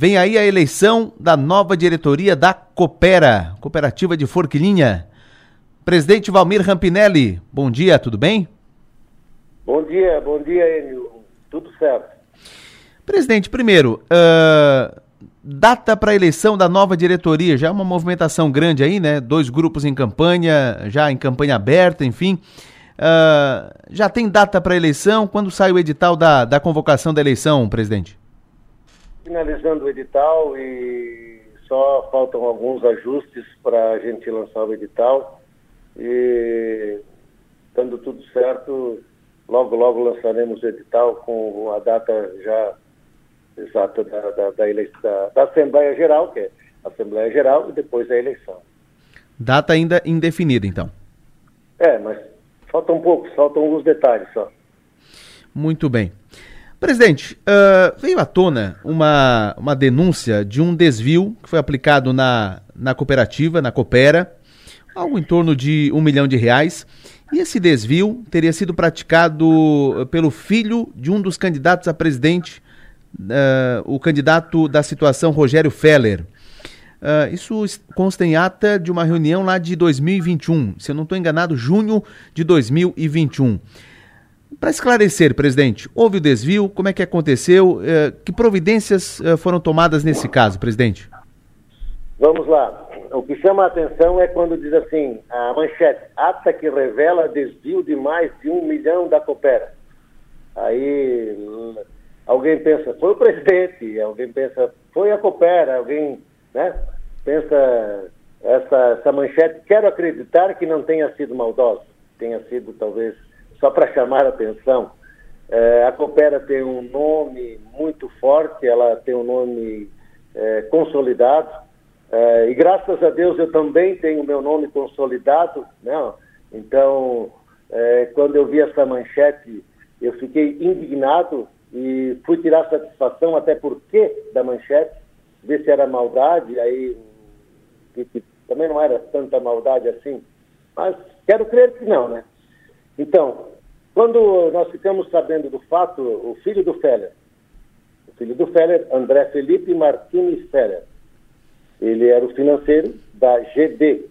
Vem aí a eleição da nova diretoria da Coopera, Cooperativa de Forquilinha. Presidente Valmir Rampinelli, bom dia, tudo bem? Bom dia, bom dia, Enio. Tudo certo. Presidente, primeiro, uh, data para a eleição da nova diretoria, já é uma movimentação grande aí, né? Dois grupos em campanha, já em campanha aberta, enfim. Uh, já tem data para a eleição? Quando sai o edital da, da convocação da eleição, presidente? Finalizando o edital e só faltam alguns ajustes para a gente lançar o edital. E, dando tudo certo, logo, logo lançaremos o edital com a data já exata da, da, da, da, da Assembleia Geral, que é a Assembleia Geral, e depois a eleição. Data ainda indefinida, então. É, mas faltam poucos, faltam alguns detalhes só. Muito bem. Presidente, uh, veio à tona uma, uma denúncia de um desvio que foi aplicado na, na cooperativa, na Coopera, algo em torno de um milhão de reais. E esse desvio teria sido praticado pelo filho de um dos candidatos a presidente, uh, o candidato da situação Rogério Feller. Uh, isso consta em ata de uma reunião lá de 2021, se eu não estou enganado, junho de 2021. Para esclarecer, presidente, houve o desvio? Como é que aconteceu? Eh, que providências eh, foram tomadas nesse caso, presidente? Vamos lá. O que chama a atenção é quando diz assim, a manchete, ata que revela desvio de mais de um milhão da Coopera. Aí alguém pensa, foi o presidente, alguém pensa, foi a Coopera, alguém né, pensa essa, essa manchete, quero acreditar que não tenha sido maldosa, tenha sido talvez só para chamar a atenção, é, a Coopera tem um nome muito forte, ela tem um nome é, consolidado, é, e graças a Deus eu também tenho meu nome consolidado, né? então é, quando eu vi essa manchete eu fiquei indignado e fui tirar satisfação até porque da manchete, ver se era maldade, aí que, que também não era tanta maldade assim, mas quero crer que não, né? Então, quando nós ficamos sabendo do fato, o filho do Feller, o filho do Feller, André Felipe Martins Feller, ele era o financeiro da GD,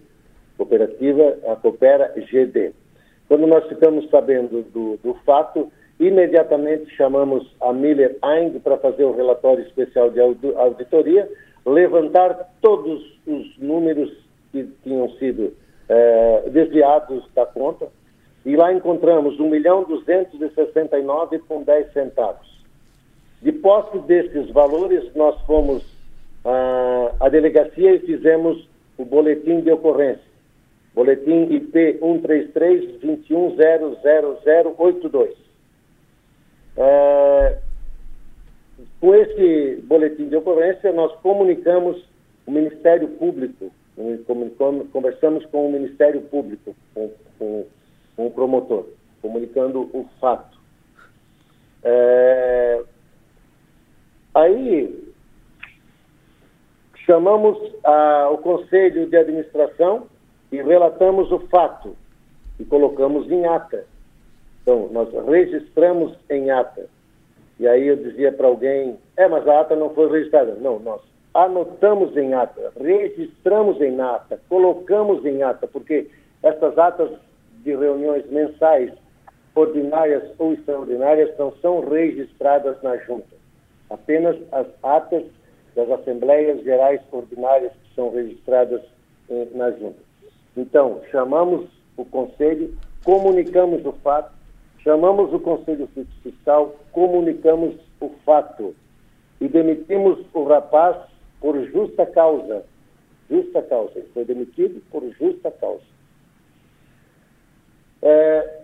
cooperativa, a Coopera GD. Quando nós ficamos sabendo do, do fato, imediatamente chamamos a Miller Eing para fazer o relatório especial de auditoria, levantar todos os números que tinham sido eh, desviados da conta, e lá encontramos 1 milhão 269 com 10 centavos. De posse desses valores, nós fomos ah, à delegacia e fizemos o boletim de ocorrência. Boletim IP 133-21000082. É, com esse boletim de ocorrência, nós comunicamos o Ministério Público, conversamos com o Ministério Público, com, com com o promotor, comunicando o fato. É... Aí chamamos a, o conselho de administração e relatamos o fato e colocamos em ata. Então, nós registramos em ata. E aí eu dizia para alguém, é, mas a ata não foi registrada. Não, nós anotamos em ata, registramos em ata, colocamos em ata, porque essas atas de reuniões mensais, ordinárias ou extraordinárias, não são registradas na junta. Apenas as atas das Assembleias Gerais Ordinárias que são registradas eh, na junta. Então, chamamos o Conselho, comunicamos o fato, chamamos o Conselho Fiscal, comunicamos o fato e demitimos o rapaz por justa causa. Justa causa. Ele foi demitido por justa causa.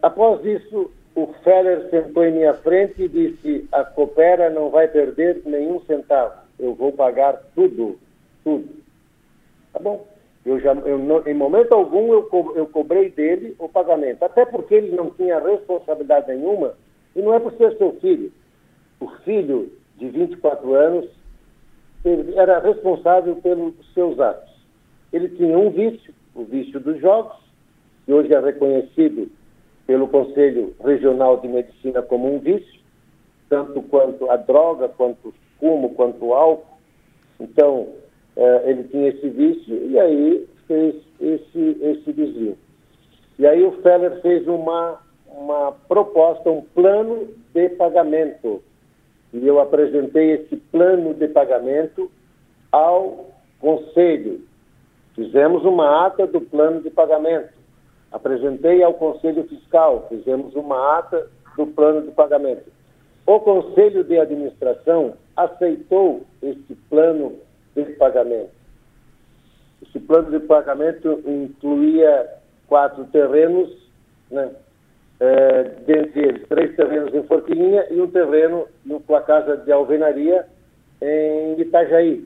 Após isso, o Feller sentou em minha frente e disse: a Coopera não vai perder nenhum centavo, eu vou pagar tudo, tudo. Tá bom. Eu já, eu não, em momento algum eu, co, eu cobrei dele o pagamento, até porque ele não tinha responsabilidade nenhuma, e não é por ser seu filho. O filho de 24 anos era responsável pelos seus atos. Ele tinha um vício, o vício dos jogos, que hoje é reconhecido Conselho Regional de Medicina como um vício, tanto quanto a droga, quanto o fumo, quanto o álcool. Então, eh, ele tinha esse vício e aí fez esse, esse desvio. E aí o Feller fez uma, uma proposta, um plano de pagamento. E eu apresentei esse plano de pagamento ao Conselho. Fizemos uma ata do plano de pagamento. Apresentei ao Conselho Fiscal, fizemos uma ata do plano de pagamento. O Conselho de Administração aceitou esse plano de pagamento. Esse plano de pagamento incluía quatro terrenos, né? É, dentre eles, três terrenos em Forquilinha e um terreno com a casa de alvenaria em Itajaí,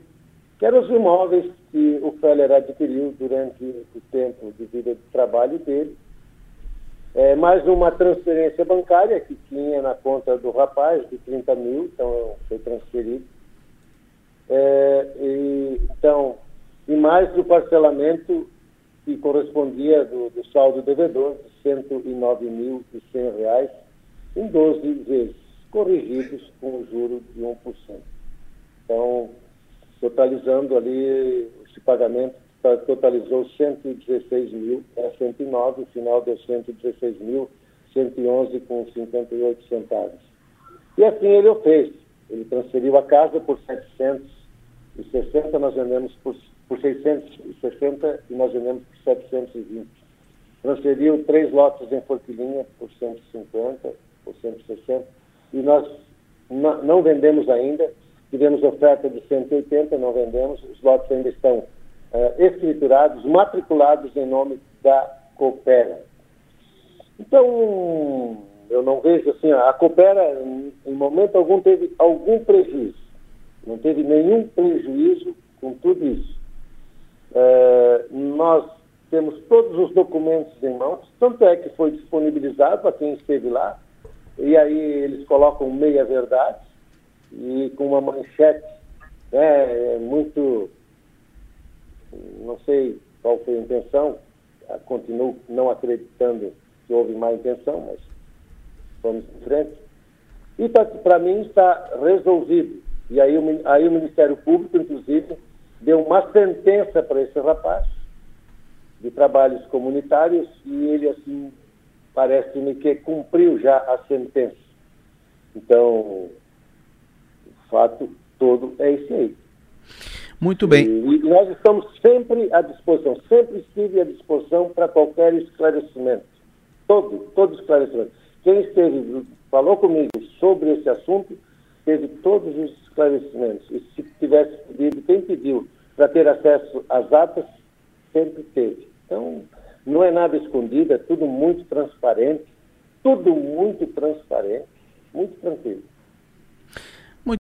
que eram os imóveis que o Feller adquiriu durante o tempo de vida de trabalho dele. É, mais uma transferência bancária que tinha na conta do rapaz de 30 mil, então foi transferido. É, e, então, e mais o parcelamento que correspondia do, do saldo devedor de R$ 109.100 em 12 vezes, corrigidos com o juro de 1%. Então, totalizando ali, esse pagamento totalizou 116 mil, era 109, o final deu 116 mil, 111 com 58 centavos. E assim ele o fez. Ele transferiu a casa por 760, nós vendemos por por 660 e nós vendemos por 720. Transferiu três lotes em Forquilinha por 150, por 160, e nós não vendemos ainda, tivemos oferta de 180, não vendemos, os lotes ainda estão uh, escriturados, matriculados em nome da Coopera. Então, eu não vejo assim, a Coopera, em momento algum, teve algum prejuízo. Não teve nenhum prejuízo com tudo isso. É, nós temos todos os documentos em mãos, tanto é que foi disponibilizado para quem esteve lá, e aí eles colocam meia verdade e com uma manchete né, muito, não sei qual foi a intenção, continuo não acreditando que houve má intenção, mas vamos em frente. E para mim está resolvido. E aí aí o Ministério Público, inclusive, deu uma sentença para esse rapaz de trabalhos comunitários e ele, assim, parece-me que cumpriu já a sentença. Então, fato todo é esse aí. Muito bem. E, nós estamos sempre à disposição, sempre estive à disposição para qualquer esclarecimento. Todo, todo esclarecimento. Quem esteve, falou comigo sobre esse assunto, teve todos os esclarecimentos. E se tivesse pedido, quem pediu para ter acesso às atas, sempre teve. Então, não é nada escondido, é tudo muito transparente, tudo muito transparente, muito tranquilo.